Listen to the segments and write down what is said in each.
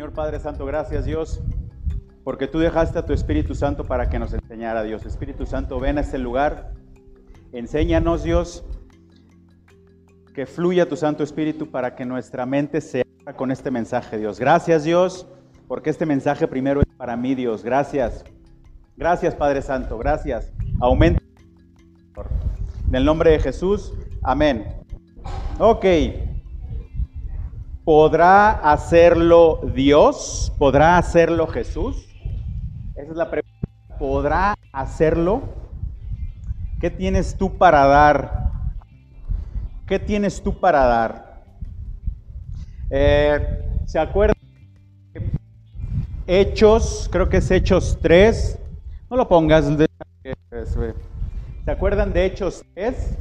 Señor Padre Santo, gracias Dios, porque tú dejaste a tu Espíritu Santo para que nos enseñara Dios. Espíritu Santo, ven a este lugar, enséñanos Dios, que fluya tu Santo Espíritu para que nuestra mente se abra con este mensaje, Dios. Gracias Dios, porque este mensaje primero es para mí, Dios. Gracias. Gracias Padre Santo, gracias. Aumenta. En el nombre de Jesús, amén. Ok. ¿Podrá hacerlo Dios? ¿Podrá hacerlo Jesús? Esa es la pregunta. ¿Podrá hacerlo? ¿Qué tienes tú para dar? ¿Qué tienes tú para dar? Eh, ¿Se acuerdan? Hechos, creo que es Hechos 3. No lo pongas. ¿Se acuerdan de Hechos 3?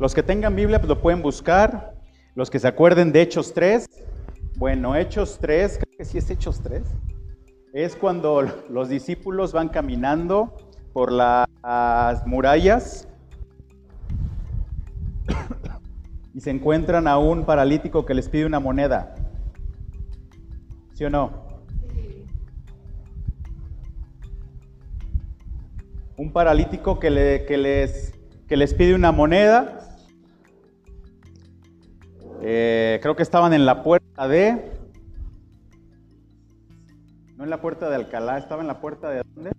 Los que tengan Biblia pues lo pueden buscar. Los que se acuerden de Hechos 3, bueno, Hechos 3, creo que sí es Hechos 3, es cuando los discípulos van caminando por las murallas y se encuentran a un paralítico que les pide una moneda. ¿Sí o no? Un paralítico que, le, que, les, que les pide una moneda eh, creo que estaban en la puerta de... No en la puerta de Alcalá, estaba en la puerta de dónde?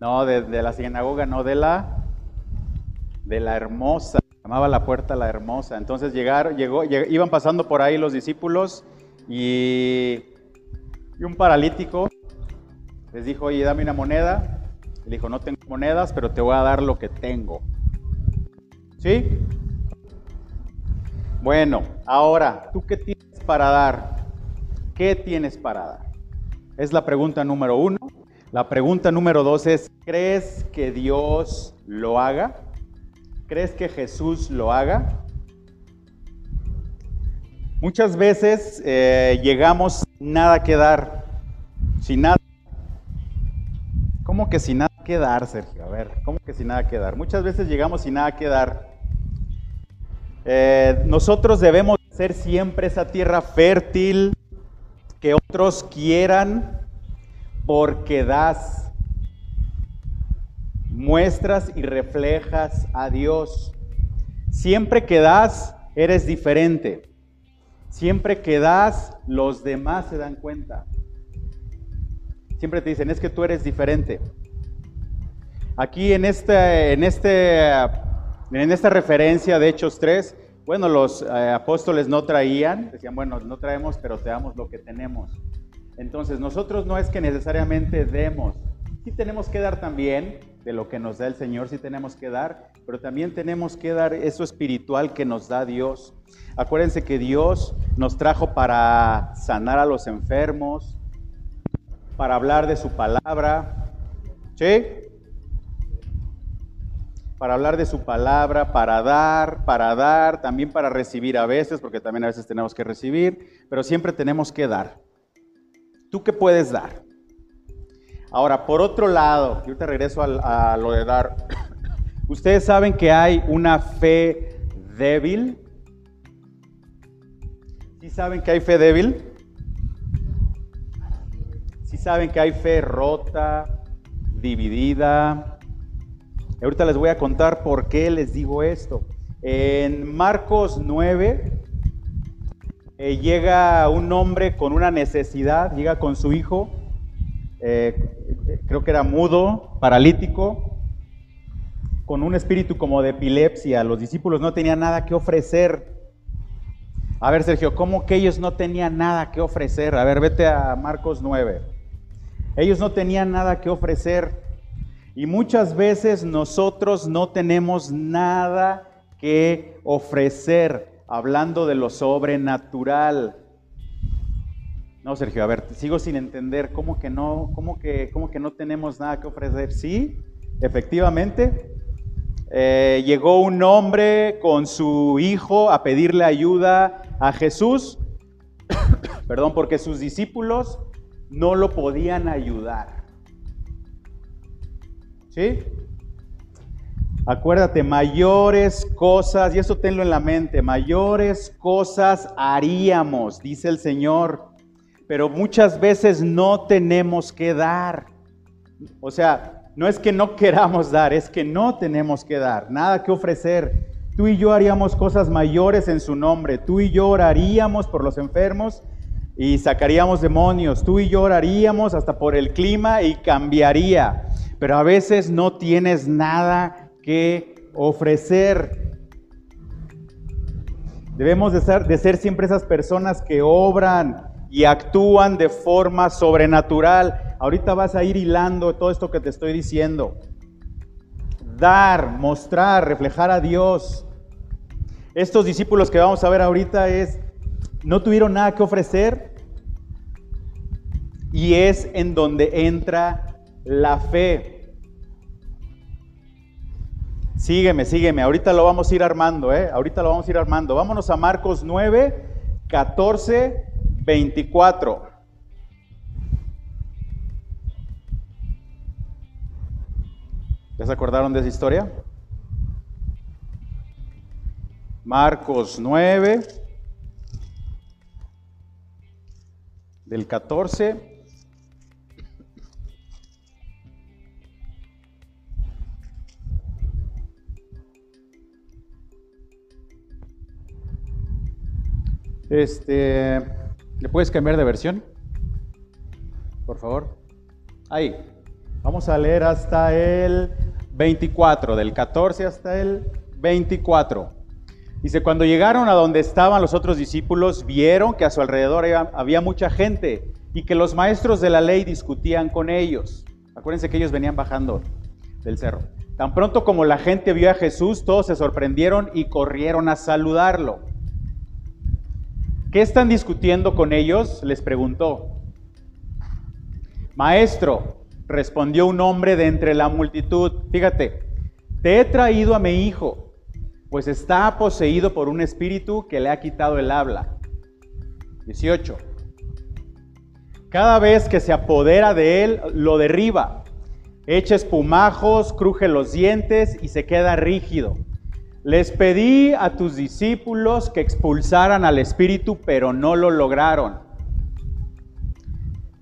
no, de, la sinagoga, no, de la... De la hermosa, llamaba la puerta la hermosa. Entonces llegaron, llegó, iban pasando por ahí los discípulos y, y un paralítico les dijo, oye, dame una moneda. Le dijo, no tengo monedas, pero te voy a dar lo que tengo. ¿Sí? Bueno, ahora, ¿tú qué tienes para dar? ¿Qué tienes para dar? Es la pregunta número uno. La pregunta número dos es, ¿crees que Dios lo haga? ¿Crees que Jesús lo haga? Muchas veces eh, llegamos sin nada que dar, sin nada. ¿Cómo que sin nada que dar, Sergio? A ver, ¿cómo que sin nada que dar? Muchas veces llegamos sin nada que dar. Eh, nosotros debemos ser siempre esa tierra fértil que otros quieran porque das, muestras y reflejas a Dios. Siempre que das, eres diferente. Siempre que das, los demás se dan cuenta. Siempre te dicen, es que tú eres diferente. Aquí en este, en este en esta referencia de Hechos 3, bueno, los eh, apóstoles no traían, decían, bueno, no traemos, pero te damos lo que tenemos. Entonces, nosotros no es que necesariamente demos, sí tenemos que dar también de lo que nos da el Señor, sí tenemos que dar, pero también tenemos que dar eso espiritual que nos da Dios. Acuérdense que Dios nos trajo para sanar a los enfermos, para hablar de su palabra, ¿sí? Para hablar de su palabra, para dar, para dar, también para recibir a veces, porque también a veces tenemos que recibir, pero siempre tenemos que dar. ¿Tú qué puedes dar? Ahora, por otro lado, yo te regreso a, lo de dar. Ustedes saben que hay una fe débil. ¿Sí saben que hay fe débil? ¿Sí saben que hay fe rota, dividida? Ahorita les voy a contar por qué les digo esto. En Marcos 9 eh, llega un hombre con una necesidad, llega con su hijo, eh, creo que era mudo, paralítico, con un espíritu como de epilepsia. Los discípulos no tenían nada que ofrecer. A ver, Sergio, ¿cómo que ellos no tenían nada que ofrecer? A ver, vete a Marcos 9. Ellos no tenían nada que ofrecer. Y muchas veces nosotros no tenemos nada que ofrecer, hablando de lo sobrenatural. No, Sergio, a ver, sigo sin entender cómo que no, cómo que, cómo que no tenemos nada que ofrecer. Sí, efectivamente. Eh, llegó un hombre con su hijo a pedirle ayuda a Jesús, perdón, porque sus discípulos no lo podían ayudar. Acuérdate, mayores cosas, y eso tenlo en la mente, mayores cosas haríamos, dice el Señor, pero muchas veces no tenemos que dar. O sea, no es que no queramos dar, es que no tenemos que dar, nada que ofrecer. Tú y yo haríamos cosas mayores en su nombre, tú y yo oraríamos por los enfermos y sacaríamos demonios, tú y yo oraríamos hasta por el clima y cambiaría, pero a veces no tienes nada que ofrecer. Debemos de ser, de ser siempre esas personas que obran y actúan de forma sobrenatural. Ahorita vas a ir hilando todo esto que te estoy diciendo. Dar, mostrar, reflejar a Dios. Estos discípulos que vamos a ver ahorita es, no tuvieron nada que ofrecer y es en donde entra la fe. Sígueme, sígueme. Ahorita lo vamos a ir armando, ¿eh? Ahorita lo vamos a ir armando. Vámonos a Marcos 9, 14, 24. ¿Ya se acordaron de esa historia? Marcos 9, del 14 Este, ¿le puedes cambiar de versión? Por favor. Ahí. Vamos a leer hasta el 24, del 14 hasta el 24. Dice, cuando llegaron a donde estaban los otros discípulos, vieron que a su alrededor había mucha gente y que los maestros de la ley discutían con ellos. Acuérdense que ellos venían bajando del cerro. Tan pronto como la gente vio a Jesús, todos se sorprendieron y corrieron a saludarlo. ¿Qué están discutiendo con ellos? Les preguntó. Maestro, respondió un hombre de entre la multitud, fíjate, te he traído a mi hijo, pues está poseído por un espíritu que le ha quitado el habla. 18. Cada vez que se apodera de él, lo derriba, echa espumajos, cruje los dientes y se queda rígido. Les pedí a tus discípulos que expulsaran al espíritu, pero no lo lograron.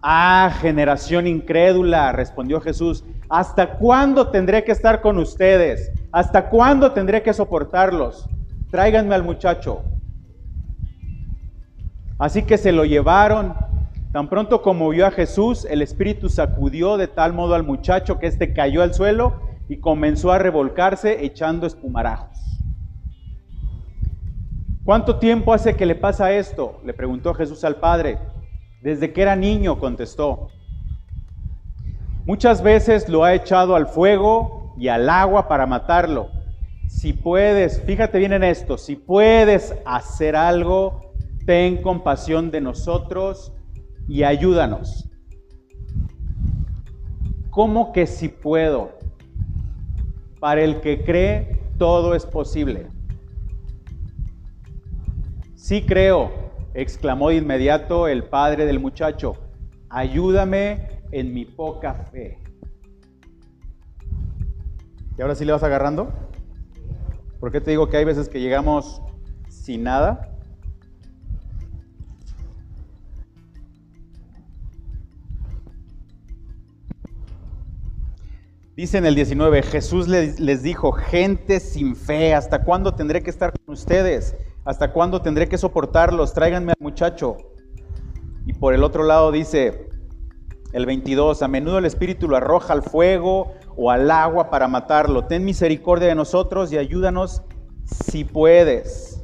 Ah, generación incrédula, respondió Jesús, ¿hasta cuándo tendré que estar con ustedes? ¿Hasta cuándo tendré que soportarlos? Tráiganme al muchacho. Así que se lo llevaron. Tan pronto como vio a Jesús, el espíritu sacudió de tal modo al muchacho que éste cayó al suelo y comenzó a revolcarse echando espumarajos. ¿Cuánto tiempo hace que le pasa esto? Le preguntó Jesús al Padre. Desde que era niño, contestó. Muchas veces lo ha echado al fuego y al agua para matarlo. Si puedes, fíjate bien en esto, si puedes hacer algo, ten compasión de nosotros y ayúdanos. ¿Cómo que si puedo? Para el que cree, todo es posible. Sí creo, exclamó de inmediato el padre del muchacho, ayúdame en mi poca fe. ¿Y ahora sí le vas agarrando? ¿Por qué te digo que hay veces que llegamos sin nada? Dice en el 19, Jesús les, les, dijo, gente sin fe, ¿hasta cuándo tendré que estar con ustedes? ¿Hasta cuándo tendré que soportarlos? Tráiganme al muchacho. Y por el otro lado dice el 22, a menudo el Espíritu lo arroja al fuego o al agua para matarlo. Ten misericordia de nosotros y ayúdanos si puedes.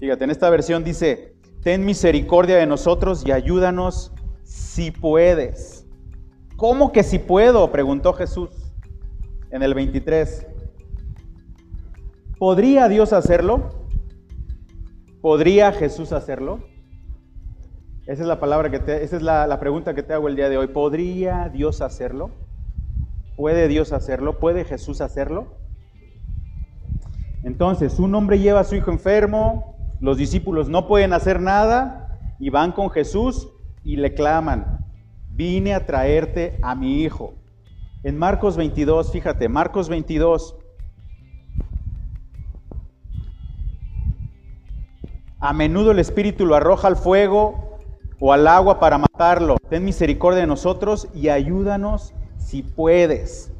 Fíjate, en esta versión dice, ten misericordia de nosotros y ayúdanos si puedes. ¿Cómo que si puedo? preguntó Jesús en el 23. ¿Podría Dios hacerlo? ¿Podría Jesús hacerlo? Esa es la palabra que esa es la pregunta que te hago el día de hoy. ¿Podría Dios hacerlo? ¿Puede Dios hacerlo? ¿Puede Jesús hacerlo? Entonces, un hombre lleva a su hijo enfermo, los discípulos no pueden hacer nada y van con Jesús y le claman, vine a traerte a mi hijo. En Marcos 22, fíjate, Marcos 22. A menudo el Espíritu lo arroja al fuego o al agua para matarlo. Ten misericordia de nosotros y ayúdanos si puedes.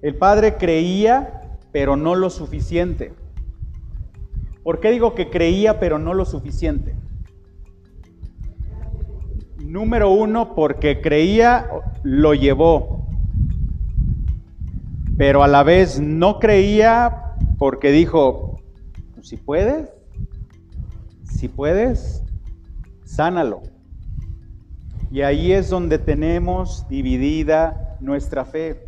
El Padre creía, pero no lo suficiente. ¿Por qué digo que creía, pero no lo suficiente? Número uno, porque creía, lo llevó. Pero a la vez no creía porque dijo, si puedes, si puedes, sánalo. Y ahí es donde tenemos dividida nuestra fe.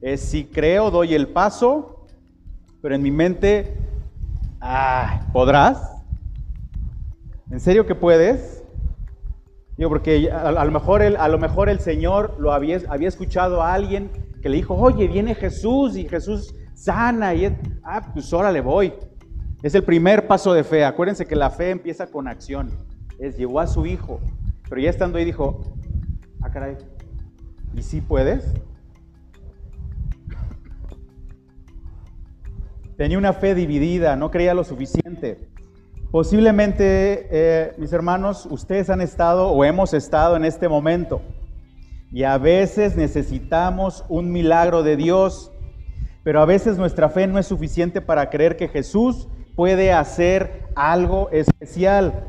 Es si creo, doy el paso, pero en mi mente, ah, ¿podrás? ¿En serio que puedes? Digo, porque a, lo mejor el, a lo mejor el Señor lo había, había escuchado a alguien que le dijo, oye, viene Jesús y Jesús sana. Y ah, pues ahora le voy. Es el primer paso de fe. Acuérdense que la fe empieza con acción. Es llevó a su hijo. Pero ya estando ahí dijo, ah, caray, ¿y si puedes? Tenía una fe dividida, no creía lo suficiente. Posiblemente, eh, mis hermanos, ustedes han estado o hemos estado en este momento. Y a veces necesitamos un milagro de Dios, pero a veces nuestra fe no es suficiente para creer que Jesús puede hacer algo especial.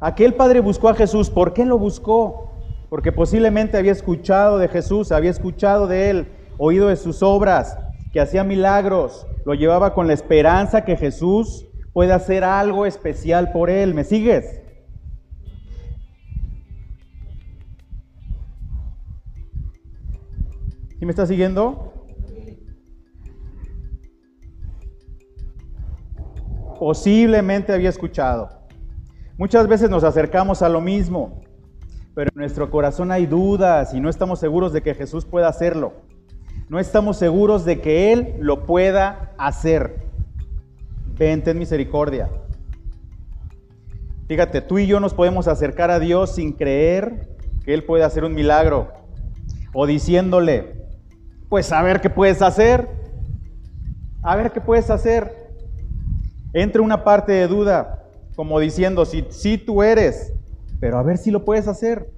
Aquel padre buscó a Jesús. ¿Por qué lo buscó? Porque posiblemente había escuchado de Jesús, había escuchado de él, oído de sus obras, que hacía milagros. Lo llevaba con la esperanza que Jesús puede hacer algo especial por él. ¿Me sigues? ¿Sí me está siguiendo? Posiblemente había escuchado. Muchas veces nos acercamos a lo mismo, pero en nuestro corazón hay dudas y no estamos seguros de que Jesús pueda hacerlo. No estamos seguros de que Él lo pueda hacer. Vente en misericordia. Fíjate, tú y yo nos podemos acercar a Dios sin creer que Él puede hacer un milagro. O diciéndole, pues a ver qué puedes hacer. A ver qué puedes hacer. Entra una parte de duda, como diciendo, si sí, tú eres, pero a ver si lo puedes hacer.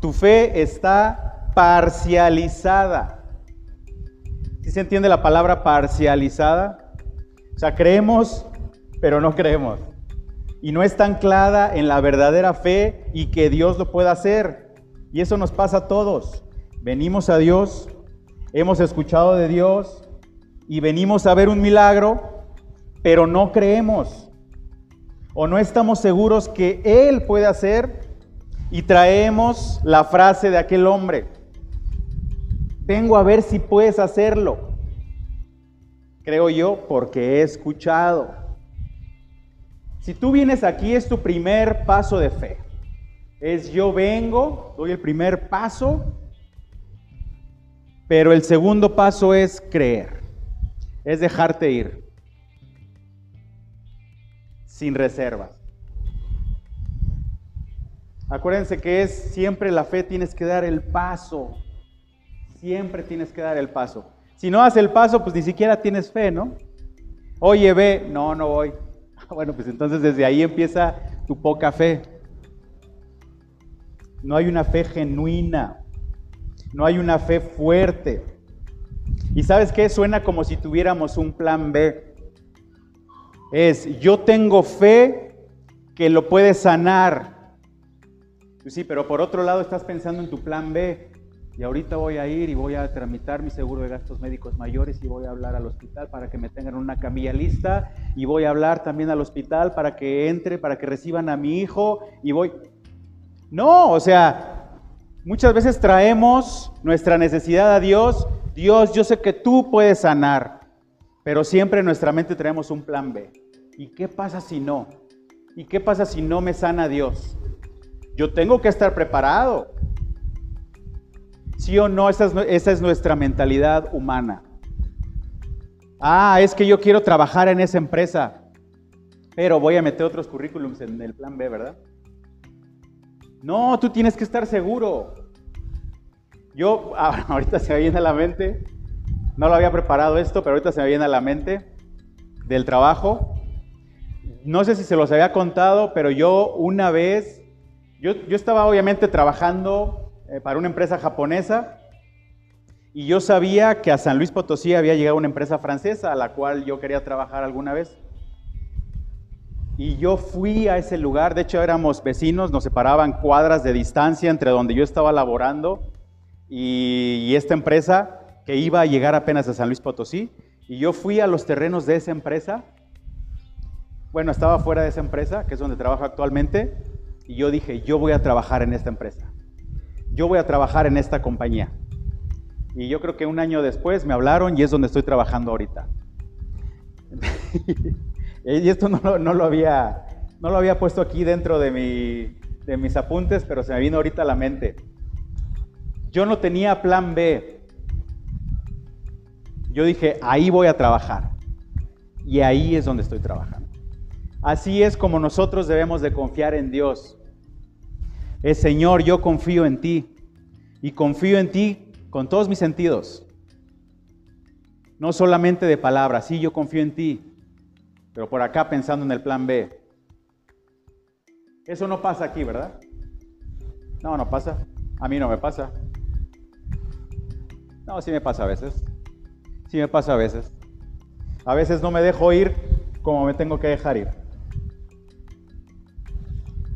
Tu fe está parcializada. ¿Sí se entiende la palabra parcializada? O sea, creemos, pero no creemos. Y no está anclada en la verdadera fe y que Dios lo pueda hacer. Y eso nos pasa a todos. Venimos a Dios hemos escuchado de Dios y venimos a ver un milagro, pero no creemos o no estamos seguros que Él puede hacer y traemos la frase de aquel hombre, vengo a ver si puedes hacerlo. Creo yo porque he escuchado. Si tú vienes aquí es tu primer paso de fe. Es yo vengo, doy el primer paso pero el segundo paso es creer, es dejarte ir, sin reservas. Acuérdense que es siempre la fe, tienes que dar el paso, siempre tienes que dar el paso. Si no das el paso, pues ni siquiera tienes fe, ¿no? Oye, ve, no, no voy. Bueno, pues entonces desde ahí empieza tu poca fe. No hay una fe genuina no hay una fe fuerte. ¿Y sabes qué? Suena como si tuviéramos un plan B. Es, yo tengo fe que lo puede sanar. Pues sí, pero por otro lado estás pensando en tu plan B. Y ahorita voy a ir y voy a tramitar mi seguro de gastos médicos mayores y voy a hablar al hospital para que me tengan una camilla lista y voy a hablar también al hospital para que entre, para que reciban a mi hijo y voy... No, o sea, Muchas veces traemos nuestra necesidad a Dios. Dios, yo sé que tú puedes sanar, pero siempre en nuestra mente traemos un plan B. ¿Y qué pasa si no? ¿Y qué pasa si no me sana Dios? Yo tengo que estar preparado. ¿Sí o no? Esa es, esa es nuestra mentalidad humana. Ah, es que yo quiero trabajar en esa empresa, pero voy a meter otros currículums en el plan B, ¿verdad? No, tú tienes que estar seguro. Yo, ahorita se me viene a la mente, no lo había preparado esto, pero ahorita se me viene a la mente del trabajo. No sé si se los había contado, pero yo una vez, yo, yo estaba obviamente trabajando eh, para una empresa japonesa y yo sabía que a San Luis Potosí había llegado una empresa francesa a la cual yo quería trabajar alguna vez. Y yo fui a ese lugar, de hecho éramos vecinos, nos separaban cuadras de distancia entre donde yo estaba laborando y, esta empresa que iba a llegar apenas a San Luis Potosí. Y yo fui a los terrenos de esa empresa. Bueno, estaba fuera de esa empresa, que es donde trabajo actualmente, y yo dije, yo voy a trabajar en esta empresa. Yo voy a trabajar en esta compañía. Y yo creo que un año después me hablaron y es donde estoy trabajando ahorita. Y esto no, lo, había, no lo había puesto aquí dentro de, mi, de mis apuntes, pero se me vino ahorita a la mente. Yo no tenía plan B. Yo dije, ahí voy a trabajar. Y ahí es donde estoy trabajando. Así es como nosotros debemos de confiar en Dios. Es Señor, yo confío en ti. Y confío en ti con todos mis sentidos. No solamente de palabras, sí, yo confío en ti. Pero por acá pensando en el plan B. Eso no pasa aquí, ¿verdad? No, no pasa. A mí no me pasa. No, sí me pasa a veces. Sí me pasa a veces. A veces no me dejo ir como me tengo que dejar ir.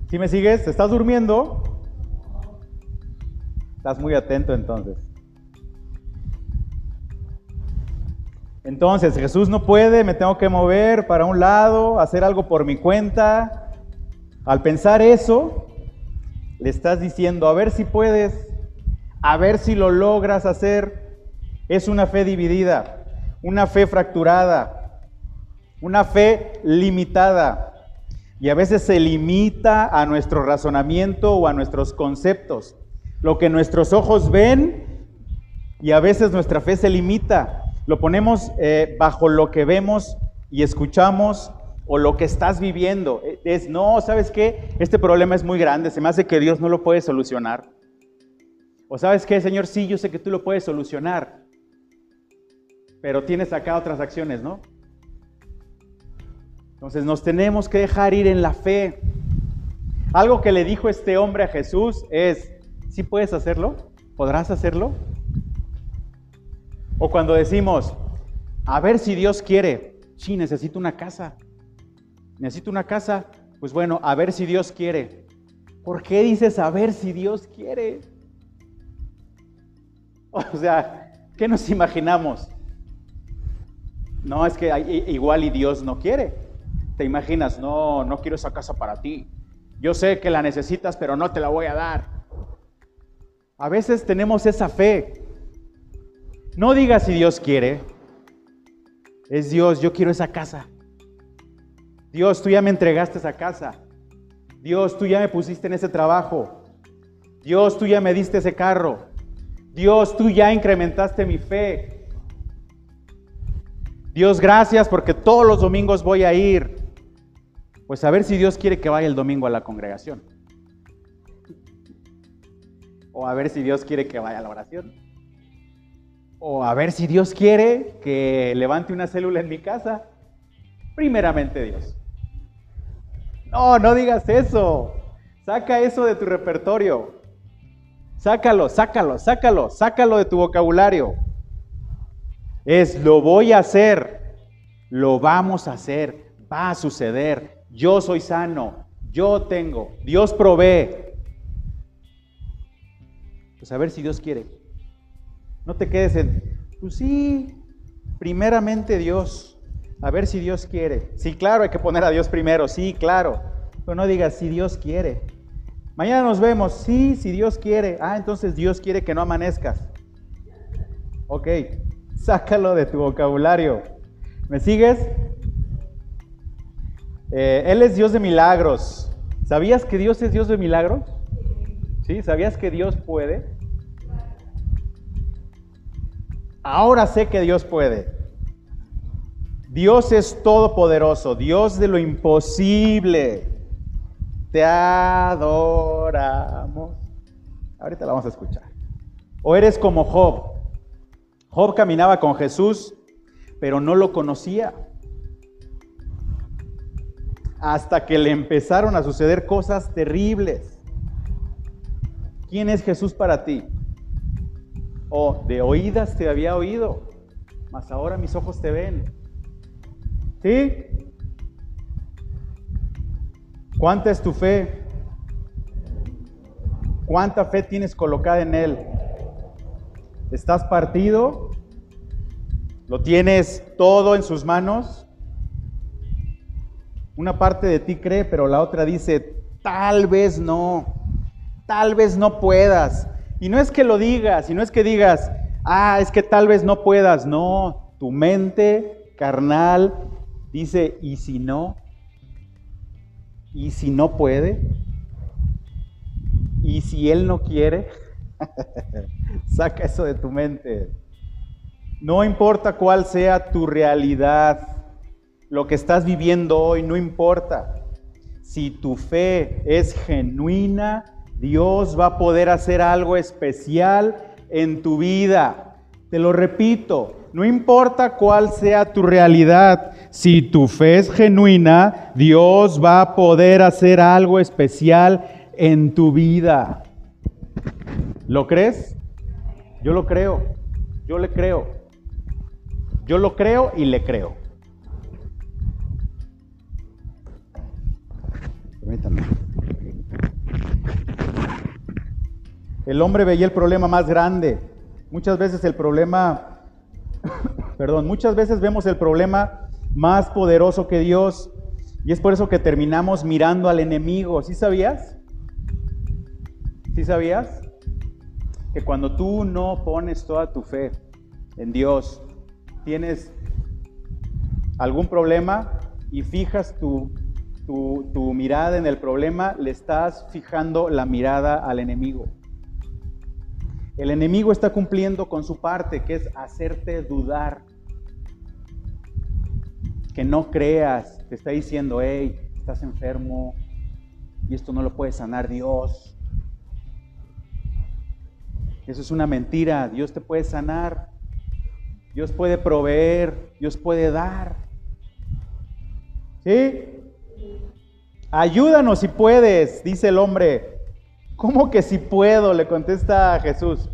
¿Sí me sigues? ¿Estás durmiendo? Estás muy atento entonces. Entonces, Jesús no puede, me tengo que mover para un lado, hacer algo por mi cuenta. Al pensar eso, le estás diciendo, a ver si puedes, a ver si lo logras hacer. Es una fe dividida, una fe fracturada, una fe limitada. Y a veces se limita a nuestro razonamiento o a nuestros conceptos. Lo que nuestros ojos ven y a veces nuestra fe se limita lo ponemos eh, bajo lo que vemos y escuchamos o lo que estás viviendo. Eh, es, no, ¿sabes qué? Este problema es muy grande, se me hace que Dios no lo puede solucionar. O sabes qué, Señor, sí, yo sé que tú lo puedes solucionar. Pero tienes acá otras acciones, ¿no? Entonces nos tenemos que dejar ir en la fe. Algo que le dijo este hombre a Jesús es, ¿sí puedes hacerlo? ¿Podrás hacerlo? O cuando decimos, a ver si Dios quiere, sí, necesito una casa. Necesito una casa. Pues bueno, a ver si Dios quiere. ¿Por qué dices a ver si Dios quiere? O sea, ¿qué nos imaginamos? No, es que igual y Dios no quiere. Te imaginas, no, no quiero esa casa para ti. Yo sé que la necesitas, pero no te la voy a dar. A veces tenemos esa fe no digas si Dios quiere. Es Dios, yo quiero esa casa. Dios, tú ya me entregaste esa casa. Dios, tú ya me pusiste en ese trabajo. Dios, tú ya me diste ese carro. Dios, tú ya incrementaste mi fe. Dios, gracias porque todos los domingos voy a ir. Pues a ver si Dios quiere que vaya el domingo a la congregación. O a ver si Dios quiere que vaya a la oración. O a ver si Dios quiere que levante una célula en mi casa. Primeramente Dios. No, no digas eso. Saca eso de tu repertorio. Sácalo, sácalo, sácalo, sácalo de tu vocabulario. Es lo voy a hacer, lo vamos a hacer, va a suceder. Yo soy sano, yo tengo, Dios provee. Pues a ver si Dios quiere. No te quedes en, pues sí, primeramente Dios. A ver si Dios quiere. Sí, claro, hay que poner a Dios primero, sí, claro. Pero no digas si Dios quiere. Mañana nos vemos, sí, si Dios quiere. Ah, entonces Dios quiere que no amanezcas. Ok, sácalo de tu vocabulario. ¿Me sigues? Eh, él es Dios de milagros. ¿Sabías que Dios es Dios de milagros? ¿Sí? ¿Sabías que Dios puede? Ahora sé que Dios puede. Dios es todopoderoso, Dios de lo imposible. Te adoramos. Ahorita la vamos a escuchar. O eres como Job. Job caminaba con Jesús, pero no lo conocía. Hasta que le empezaron a suceder cosas terribles. ¿Quién es Jesús para ti? O de oídas te había oído, mas ahora mis ojos te ven. ¿Sí? ¿Cuánta es tu fe? ¿Cuánta fe tienes colocada en Él? ¿Estás partido? ¿Lo tienes todo en sus manos? Una parte de ti cree, pero la otra dice, tal vez no, tal vez no puedas. Y no es que lo digas, y no es que digas, ah, es que tal vez no puedas. No, tu mente carnal dice, ¿y si no? ¿Y si no puede? ¿Y si él no quiere? Saca eso de tu mente. No importa cuál sea tu realidad, lo que estás viviendo hoy, no importa. Si tu fe es genuina, Dios va a poder hacer algo especial en tu vida. Te lo repito, no importa cuál sea tu realidad, si tu fe es genuina, Dios va a poder hacer algo especial en tu vida. ¿Lo crees? Yo lo creo. Yo le creo. Yo lo creo y le creo. Permítanme. El hombre veía el problema más grande. Muchas veces el problema, perdón, muchas veces vemos el problema más poderoso que Dios. Y es por eso que terminamos mirando al enemigo. ¿Sí sabías? ¿Sí sabías? Que cuando tú no pones toda tu fe en Dios, tienes algún problema y fijas tu, tu, mirada en el problema, le estás fijando la mirada al enemigo. El enemigo está cumpliendo con su parte, que es hacerte dudar. Que no creas, te está diciendo, hey, estás enfermo y esto no lo puede sanar Dios. Eso es una mentira. Dios te puede sanar. Dios puede proveer. Dios puede dar. ¿Sí? Ayúdanos si puedes, dice el hombre. ¿Cómo que si puedo? Le contesta Jesús.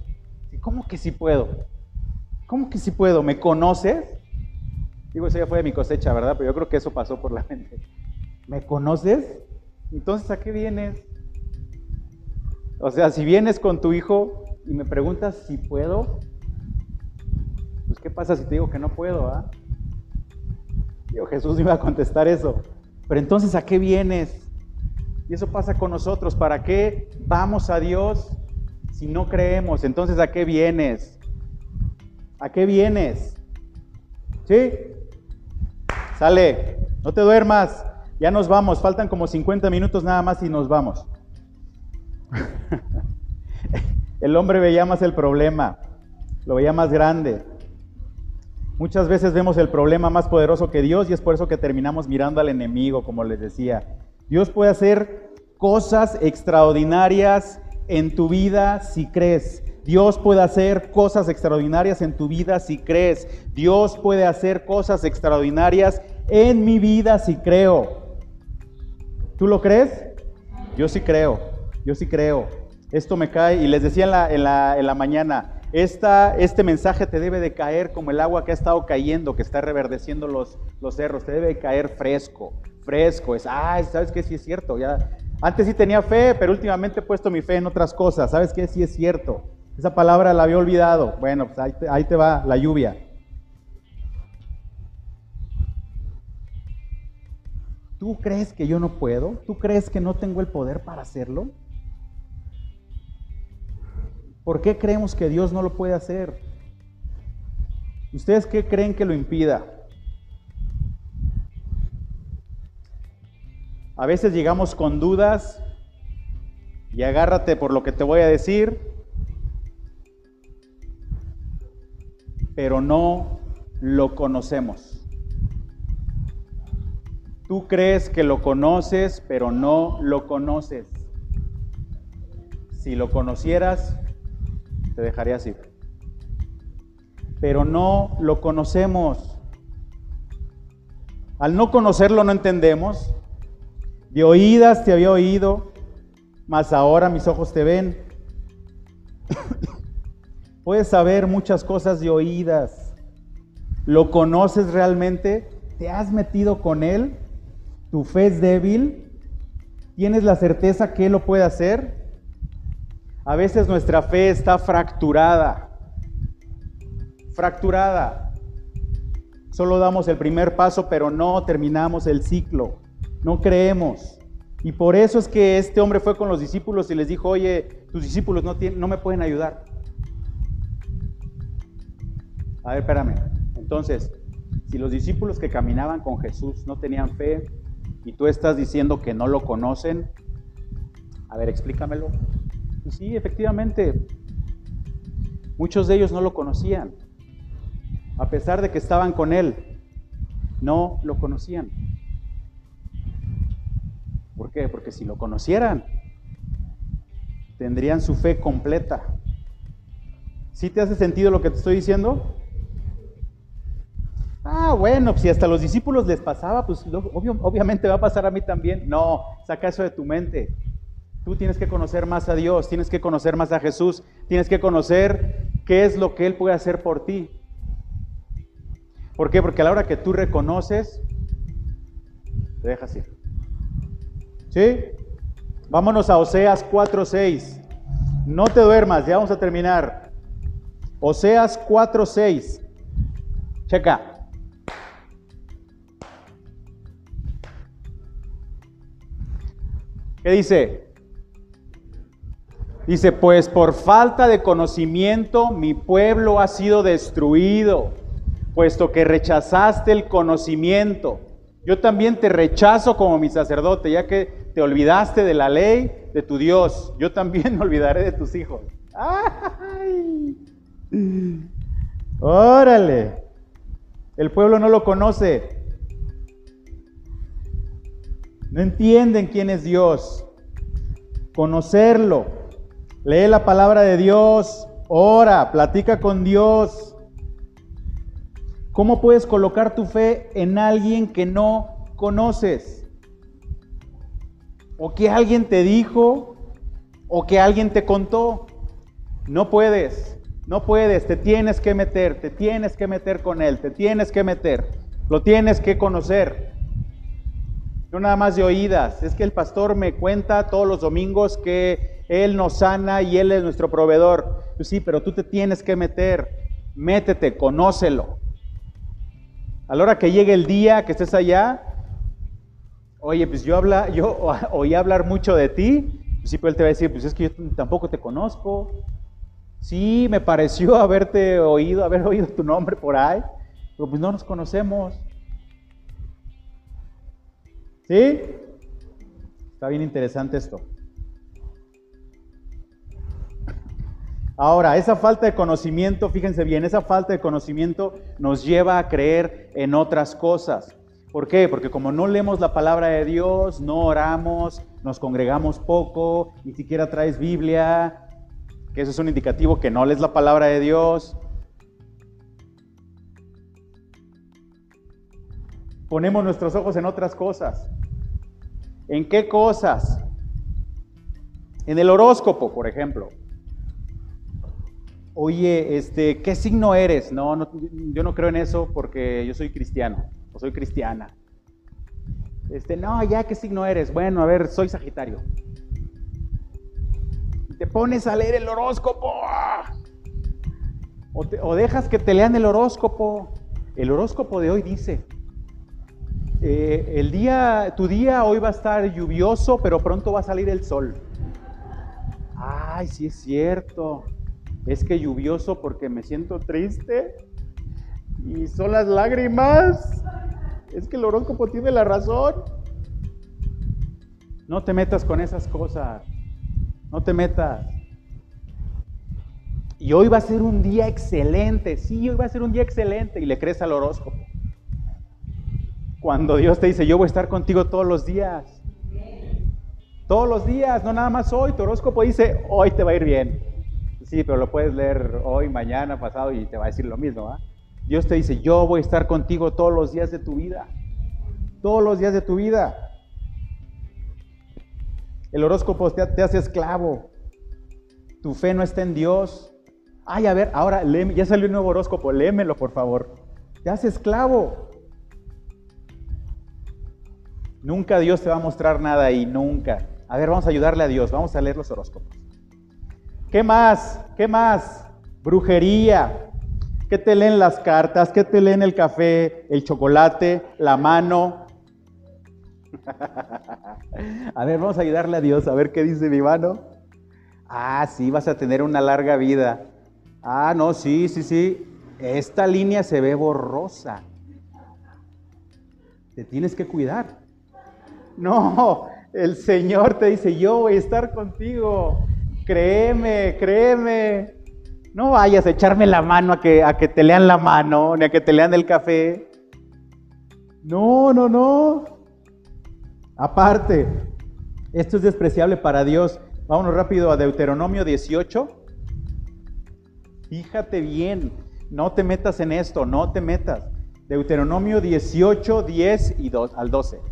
¿Cómo que si puedo? ¿Cómo que si puedo? ¿Me conoces? Digo, eso ya fue de mi cosecha, ¿verdad? Pero yo creo que eso pasó por la mente. ¿Me conoces? Entonces, ¿a qué vienes? O sea, si vienes con tu hijo y me preguntas si puedo, pues ¿qué pasa si te digo que no puedo? Ah? Digo, Jesús iba a contestar eso. Pero entonces, ¿a qué vienes? Y eso pasa con nosotros. ¿Para qué vamos a Dios si no creemos? Entonces, ¿a qué vienes? ¿A qué vienes? ¿Sí? Sale, no te duermas. Ya nos vamos. Faltan como 50 minutos nada más y nos vamos. El hombre veía más el problema, lo veía más grande. Muchas veces vemos el problema más poderoso que Dios y es por eso que terminamos mirando al enemigo, como les decía. Dios puede hacer cosas extraordinarias en tu vida si crees. Dios puede hacer cosas extraordinarias en tu vida si crees. Dios puede hacer cosas extraordinarias en mi vida si creo. ¿Tú lo crees? Yo sí creo. Yo sí creo. Esto me cae y les decía en la, en la, en la mañana, esta, este mensaje te debe de caer como el agua que ha estado cayendo, que está reverdeciendo los, los cerros, te debe de caer fresco, fresco. Es, ah, ¿sabes qué? Sí es cierto. Ya, antes sí tenía fe, pero últimamente he puesto mi fe en otras cosas. ¿Sabes qué? Sí es cierto. Esa palabra la había olvidado. Bueno, pues ahí ahí te va la lluvia. ¿Tú crees que yo no puedo? ¿Tú crees que no tengo el poder para hacerlo? ¿Por qué creemos que Dios no lo puede hacer? ¿Ustedes qué creen que lo impida? A veces llegamos con dudas y agárrate por lo que te voy a decir, pero no lo conocemos. Tú crees que lo conoces, pero no lo conoces. Si lo conocieras, te dejaré así. Pero no lo conocemos. Al no conocerlo no entendemos. De oídas te había oído, mas ahora mis ojos te ven. Puedes saber muchas cosas de oídas. ¿Lo conoces realmente? ¿Te has metido con Él? ¿Tu fe es débil? ¿Tienes la certeza que lo puede hacer? A veces nuestra fe está fracturada. Fracturada. Solo damos el primer paso, pero no terminamos el ciclo. No creemos. Y por eso es que este hombre fue con los discípulos y les dijo, oye, tus discípulos no, me pueden ayudar. A ver, espérame. Entonces, si los discípulos que caminaban con Jesús no tenían fe y tú estás diciendo que no lo conocen, a ver, explícamelo. Sí, efectivamente, muchos de ellos no lo conocían. A pesar de que estaban con él, no lo conocían. ¿Por qué? Porque si lo conocieran, tendrían su fe completa. ¿Sí te hace sentido lo que te estoy diciendo? Ah, bueno, pues si hasta los discípulos les pasaba, pues obviamente va a pasar a mí también. No, saca eso de tu mente. Tú tienes que conocer más a Dios, tienes que conocer más a Jesús, tienes que conocer qué es lo que Él puede hacer por ti. ¿Por qué? Porque a la hora que tú reconoces, te dejas ir. ¿Sí? Vámonos a Oseas 4.6. No te duermas, ya vamos a terminar. Oseas 4.6. Checa. ¿Qué dice? Dice, pues por falta de conocimiento mi pueblo ha sido destruido, puesto que rechazaste el conocimiento. Yo también te rechazo como mi sacerdote, ya que te olvidaste de la ley de tu Dios. Yo también me olvidaré de tus hijos. ¡Ay! Órale. El pueblo no lo conoce. No entienden quién es Dios. Conocerlo. Lee la palabra de Dios. Ora, platica con Dios. ¿Cómo puedes colocar tu fe en alguien que no conoces? O que alguien te dijo, o que alguien te contó. No puedes, no puedes, te tienes que meter, te tienes que meter con él, te tienes que meter, lo tienes que conocer no nada más de oídas. Es que el pastor me cuenta todos los domingos que Él nos sana y Él es nuestro proveedor. Pues sí, pero tú te tienes que meter, métete, conócelo. A la hora que llegue el día que estés allá, oye, pues yo, habla, yo oí hablar mucho de ti, pues sí, pues Él te va a decir, pues es que yo tampoco te conozco. Sí, me pareció haberte oído, haber oído tu nombre por ahí, pero pues no nos conocemos. ¿Sí? Está bien interesante esto. Ahora, esa falta de conocimiento, fíjense bien, esa falta de conocimiento nos lleva a creer en otras cosas. ¿Por qué? Porque como no leemos la palabra de Dios, no oramos, nos congregamos poco, ni siquiera traes Biblia, que eso es un indicativo que no lees la palabra de Dios. Ponemos nuestros ojos en otras cosas. ¿En qué cosas? En el horóscopo, por ejemplo. Oye, este, ¿qué signo eres? No, yo no creo en eso porque yo soy cristiano o soy cristiana. Este, no, ya, ¿qué signo eres? Bueno, a ver, soy Sagitario. Te pones a leer el horóscopo. O, o dejas que te lean el horóscopo. El horóscopo de hoy dice, eh, el día, tu día hoy va a estar lluvioso, pero pronto va a salir el sol. Ay, sí es cierto. Es que lluvioso porque me siento triste y son las lágrimas. Es que el horóscopo tiene la razón. No te metas con esas cosas. No te metas. Y hoy va a ser un día excelente. Sí, hoy va a ser un día excelente. Y le crees al horóscopo. Cuando Dios te dice, yo voy a estar contigo todos los días. Todos los días, no nada más hoy. Tu horóscopo dice, hoy te va a ir bien. Sí, pero lo puedes leer hoy, mañana, pasado y te va a decir lo mismo. ¿ah? Dios te dice, yo voy a estar contigo todos los días de tu vida. Todos los días de tu vida. El horóscopo te, hace esclavo. Tu fe no está en Dios. Ay, a ver, ahora léeme, ya salió un nuevo horóscopo, léemelo por favor. Te hace esclavo. Nunca Dios te va a mostrar nada ahí, nunca. A ver, vamos a ayudarle a Dios, vamos a leer los horóscopos. ¿Qué más? ¿Qué más? Brujería. ¿Qué te leen las cartas? ¿Qué te leen el café, el chocolate, la mano? a ver, vamos a ayudarle a Dios, a ver qué dice mi mano. Ah, sí, vas a tener una larga vida. Ah, no, sí, sí, sí. Esta línea se ve borrosa. Te tienes que cuidar. No, el Señor te dice, yo voy a estar contigo. Créeme, créeme. No vayas a echarme la mano a que, a que te lean la mano, ni a que te lean el café. No, no, no. Aparte, esto es despreciable para Dios. Vámonos rápido a Deuteronomio 18. Fíjate bien, no te metas en esto, no te metas. Deuteronomio 18, 10 y 2, al 12.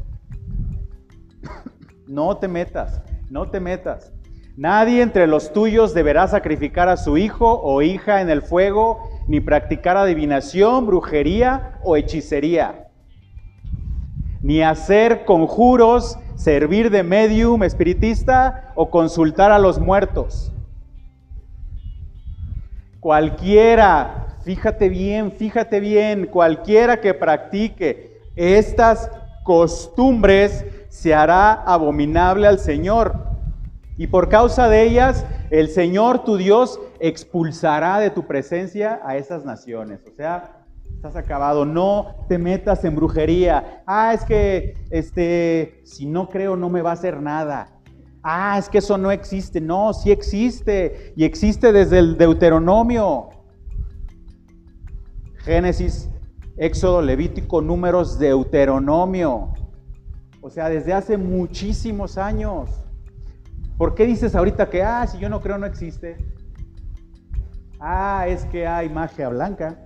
No te metas, no te metas. Nadie entre los tuyos deberá sacrificar a su hijo o hija en el fuego, ni practicar adivinación, brujería o hechicería, ni hacer conjuros, servir de medium espiritista o consultar a los muertos. Cualquiera, fíjate bien, fíjate bien, cualquiera que practique estas costumbres se hará abominable al Señor. Y por causa de ellas, el Señor tu Dios expulsará de tu presencia a esas naciones. O sea, estás acabado, no te metas en brujería. Ah, es que este si no creo no me va a hacer nada. Ah, es que eso no existe. No, sí existe y existe desde el Deuteronomio. Génesis, Éxodo, Levítico, Números, Deuteronomio. O sea, desde hace muchísimos años. ¿Por qué dices ahorita que, ah, si yo no creo no existe? Ah, es que hay magia blanca.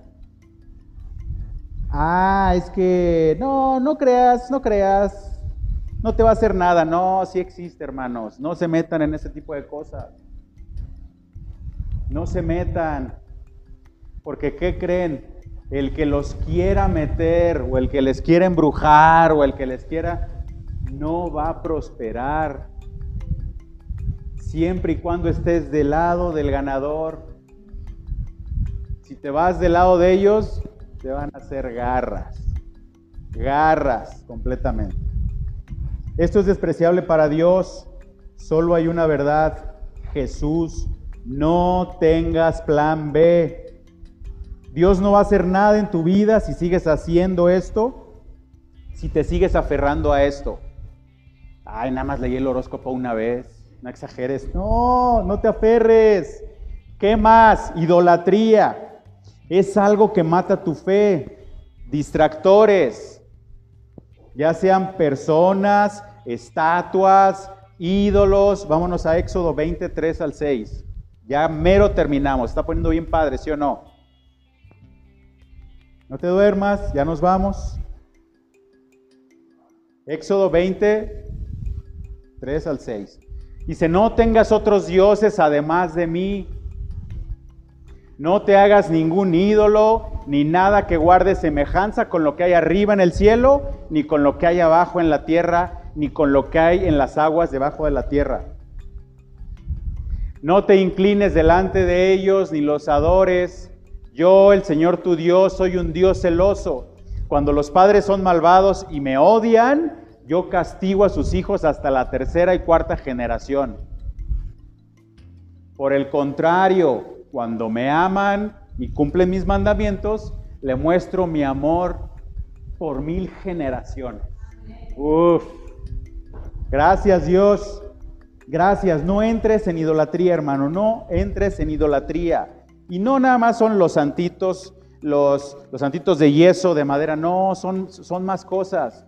Ah, es que, no, no creas, no creas. No te va a hacer nada. No, sí existe, hermanos. No se metan en ese tipo de cosas. No se metan. Porque, ¿qué creen? El que los quiera meter, o el que les quiera embrujar, o el que les quiera no va a prosperar. Siempre y cuando estés del lado del ganador. Si te vas del lado de ellos, te van a hacer garras. Garras completamente. Esto es despreciable para Dios. Solo hay una verdad. Jesús. No tengas plan B. Dios no va a hacer nada en tu vida si sigues haciendo esto, si te sigues aferrando a esto. Ay, nada más leí el horóscopo una vez. No exageres. No, no te aferres. ¿Qué más? Idolatría. Es algo que mata tu fe. Distractores. Ya sean personas, estatuas, ídolos. Vámonos a Éxodo 23 al 6. Ya mero terminamos. Está poniendo bien padre, ¿sí o no? No te duermas, ya nos vamos. Éxodo 20, 3 al 6. Dice, no tengas otros dioses además de mí. No te hagas ningún ídolo, ni nada que guarde semejanza con lo que hay arriba en el cielo, ni con lo que hay abajo en la tierra, ni con lo que hay en las aguas debajo de la tierra. No te inclines delante de ellos, ni los adores. Yo, el Señor tu Dios, soy un Dios celoso. Cuando los padres son malvados y me odian, yo castigo a sus hijos hasta la tercera y cuarta generación. Por el contrario, cuando me aman y cumplen mis mandamientos, le muestro mi amor por mil generaciones. Uf. Gracias Dios. Gracias. No entres en idolatría, hermano. No entres en idolatría. Y no nada más son los santitos, los, los santitos de yeso, de madera. No, son, son más cosas.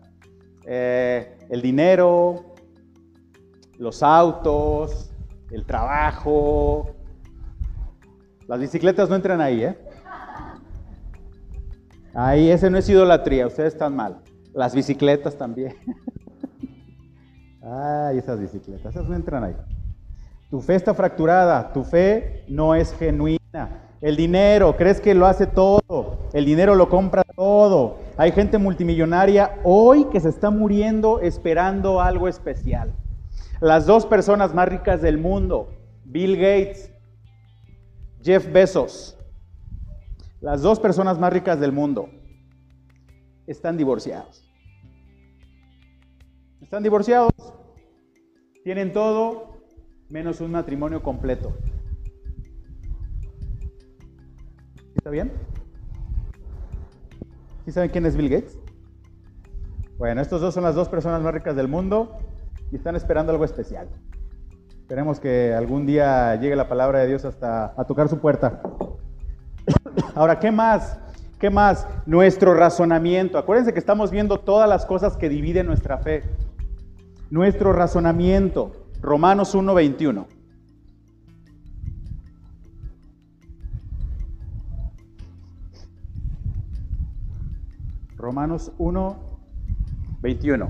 Eh, el dinero, los autos, el trabajo, Las bicicletas no entran ahí, ¿eh? Ahí, ese no es idolatría, ustedes están mal. Las bicicletas también. Ay, esas bicicletas, esas no entran ahí. Tu fe está fracturada, tu fe no es genuina. El dinero, crees que lo hace todo, el dinero lo compra todo. Hay gente multimillonaria hoy que se está muriendo esperando algo especial. Las dos personas más ricas del mundo, Bill Gates, Jeff Bezos, las dos personas más ricas del mundo, están divorciados. Están divorciados, tienen todo menos un matrimonio completo. ¿Está bien? ¿Sí saben quién es Bill Gates? Bueno, estos dos son las dos personas más ricas del mundo y están esperando algo especial. Esperemos que algún día llegue la palabra de Dios hasta a tocar su puerta. Ahora, ¿qué más? ¿Qué más? Nuestro razonamiento. Acuérdense que estamos viendo todas las cosas que dividen nuestra fe. Nuestro razonamiento. Romanos 1:21. Romanos 1, 21.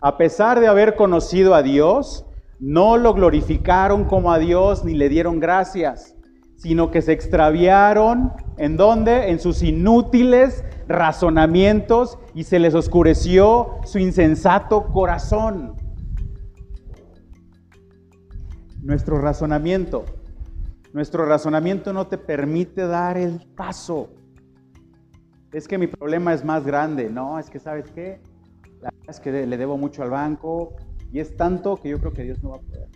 A pesar de haber conocido a Dios, no lo glorificaron como a Dios ni le dieron gracias, sino que se extraviaron en dónde? En sus inútiles razonamientos y se les oscureció su insensato corazón. Nuestro razonamiento, nuestro razonamiento no te permite dar el paso es que mi problema es más grande. No, es que sabes qué, la verdad es que le debo mucho al banco y es tanto que yo creo que Dios no va a poder.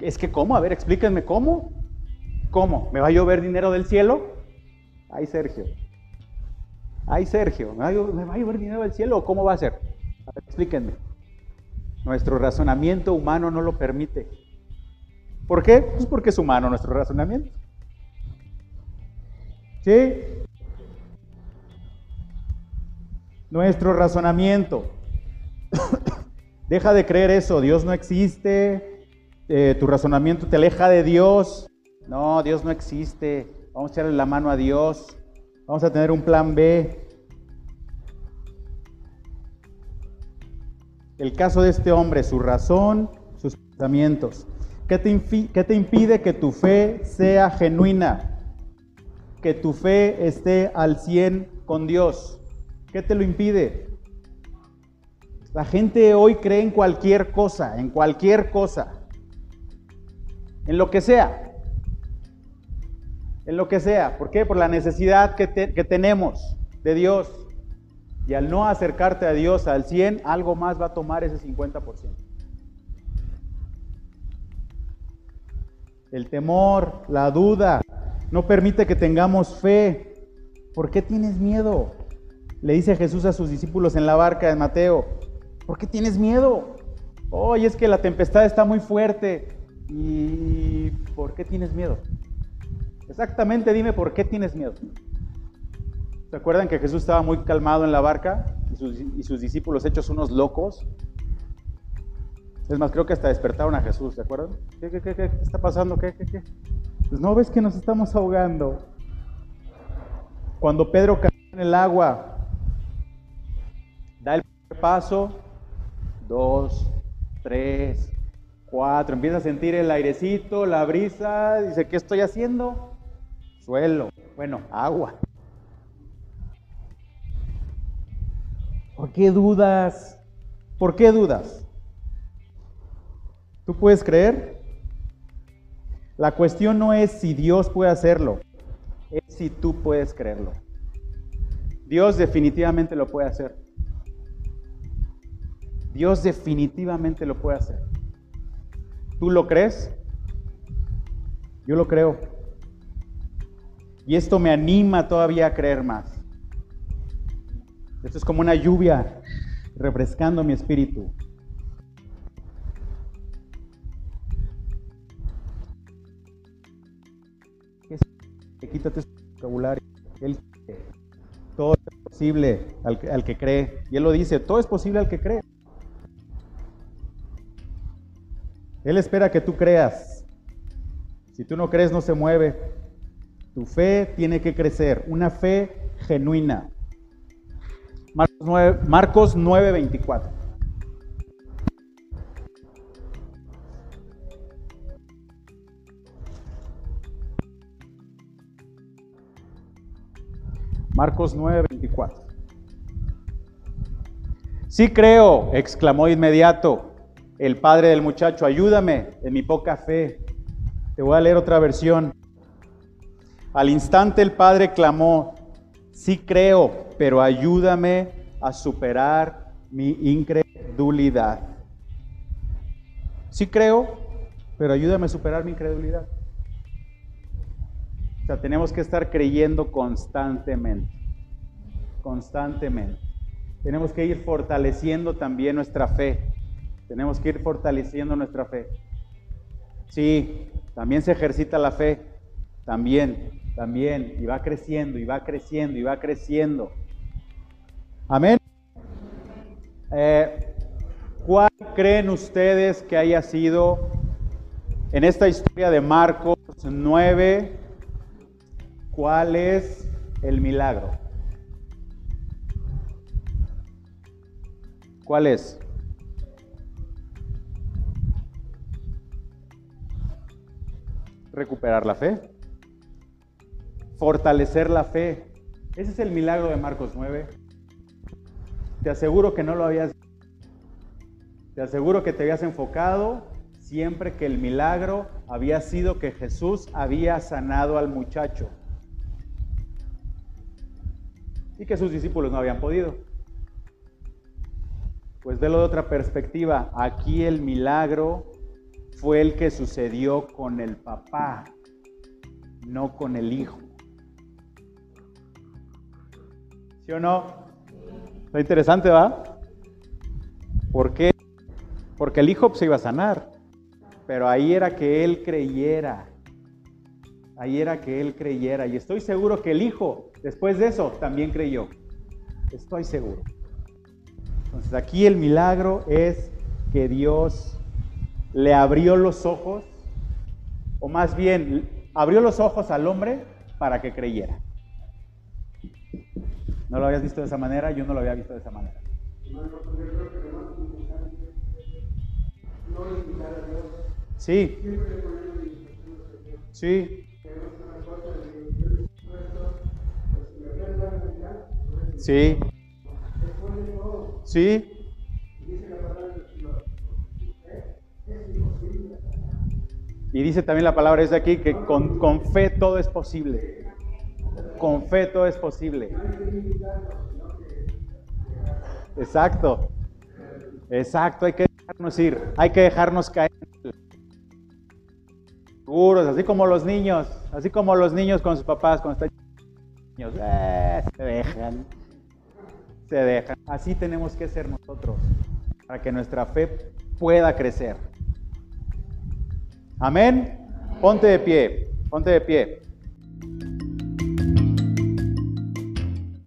Es que cómo, a ver, explíquenme cómo. ¿Cómo? ¿Me va a llover dinero del cielo? Ay, Sergio. Ay, Sergio, ¿me va, a llover, dinero del cielo cómo va a ser? A ver, explíquenme. Nuestro razonamiento humano no lo permite. ¿Por qué? Pues porque es humano nuestro razonamiento. ¿Sí? Nuestro razonamiento. Deja de creer eso, Dios no existe, eh, tu razonamiento te aleja de Dios. No, Dios no existe. Vamos a echarle la mano a Dios. Vamos a tener un plan B. El caso de este hombre, su razón, sus pensamientos. ¿Qué te, ¿Qué te impide que tu fe sea genuina? Que tu fe esté al 100 con Dios. ¿Qué te lo impide? La gente hoy cree en cualquier cosa, en cualquier cosa, en lo que sea, en lo que sea. ¿Por qué? Por la necesidad que, tenemos de Dios. Y al no acercarte a Dios al 100, algo más va a tomar ese 50%. El temor, la duda, no permite que tengamos fe. ¿Por qué tienes miedo? Le dice Jesús a sus discípulos en la barca de Mateo, ¿por qué tienes miedo? Oye, es que la tempestad está muy fuerte. ¿Y por qué tienes miedo? Exactamente, dime por qué tienes miedo. ¿Se acuerdan que Jesús estaba muy calmado en la barca y sus, discípulos hechos unos locos? Es más, creo que hasta despertaron a Jesús, ¿se acuerdan? ¿Qué, qué, qué, qué está pasando? ¿Qué, qué, qué? Pues no ves que nos estamos ahogando. Cuando Pedro cayó en el agua, Da el paso, dos, tres, cuatro. Empieza a sentir el airecito, la brisa. Dice, ¿qué estoy haciendo? Suelo. Bueno, agua. ¿Por qué dudas? ¿Por qué dudas? ¿Tú puedes creer? La cuestión no es si Dios puede hacerlo, es si tú puedes creerlo. Dios definitivamente lo puede hacer. Dios definitivamente lo puede hacer. ¿Tú lo crees? Yo lo creo. Y esto me anima todavía a creer más. Esto es como una lluvia refrescando mi espíritu. Quítate su vocabulario. todo es posible al que cree. Y él lo dice, todo es posible al que cree. Él espera que tú creas. Si tú no crees, no se mueve. Tu fe tiene que crecer, una fe genuina. Marcos 9, Marcos 9 24. Marcos 9, 24. Sí creo, exclamó inmediato el padre del muchacho, ayúdame en mi poca fe. Te voy a leer otra versión. Al instante el padre clamó, sí creo, pero ayúdame a superar mi incredulidad. Sí creo, pero ayúdame a superar mi incredulidad. O sea, tenemos que estar creyendo constantemente, constantemente. Tenemos que ir fortaleciendo también nuestra fe. Tenemos que ir fortaleciendo nuestra fe. Sí, también se ejercita la fe, también, también, y va creciendo, y va creciendo, y va creciendo. Amén. Eh, ¿Cuál creen ustedes que haya sido en esta historia de Marcos 9? ¿Cuál es el milagro? ¿Cuál es? Recuperar la fe. Fortalecer la fe. Ese es el milagro de Marcos 9. Te aseguro que no lo habías te aseguro que te habías enfocado siempre que el milagro había sido que Jesús había sanado al muchacho y que sus discípulos no habían podido. Pues velo de otra perspectiva, aquí el milagro fue el que sucedió con el papá, no con el hijo. ¿Sí o no? Está interesante, ¿va? ¿Por qué? Porque el hijo se iba a sanar, pero ahí era que él creyera. Ahí era que él creyera. Y estoy seguro que el hijo, después de eso, también creyó. Estoy seguro. Entonces aquí el milagro es que Dios le abrió los ojos, o más bien abrió los ojos al hombre para que creyera. ¿No lo habías visto de esa manera? Yo no lo había visto de esa manera. Sí. Sí. Sí. Sí. Y dice también la palabra es aquí que con, fe todo es posible. Con fe todo es posible. Exacto. Exacto, hay que dejarnos ir, hay que dejarnos caer. Seguros, así como los niños, así como los niños con sus papás cuando están niños, eh, se dejan se dejan. Así tenemos que ser nosotros para que nuestra fe pueda crecer. Amén. Ponte de pie, ponte de pie.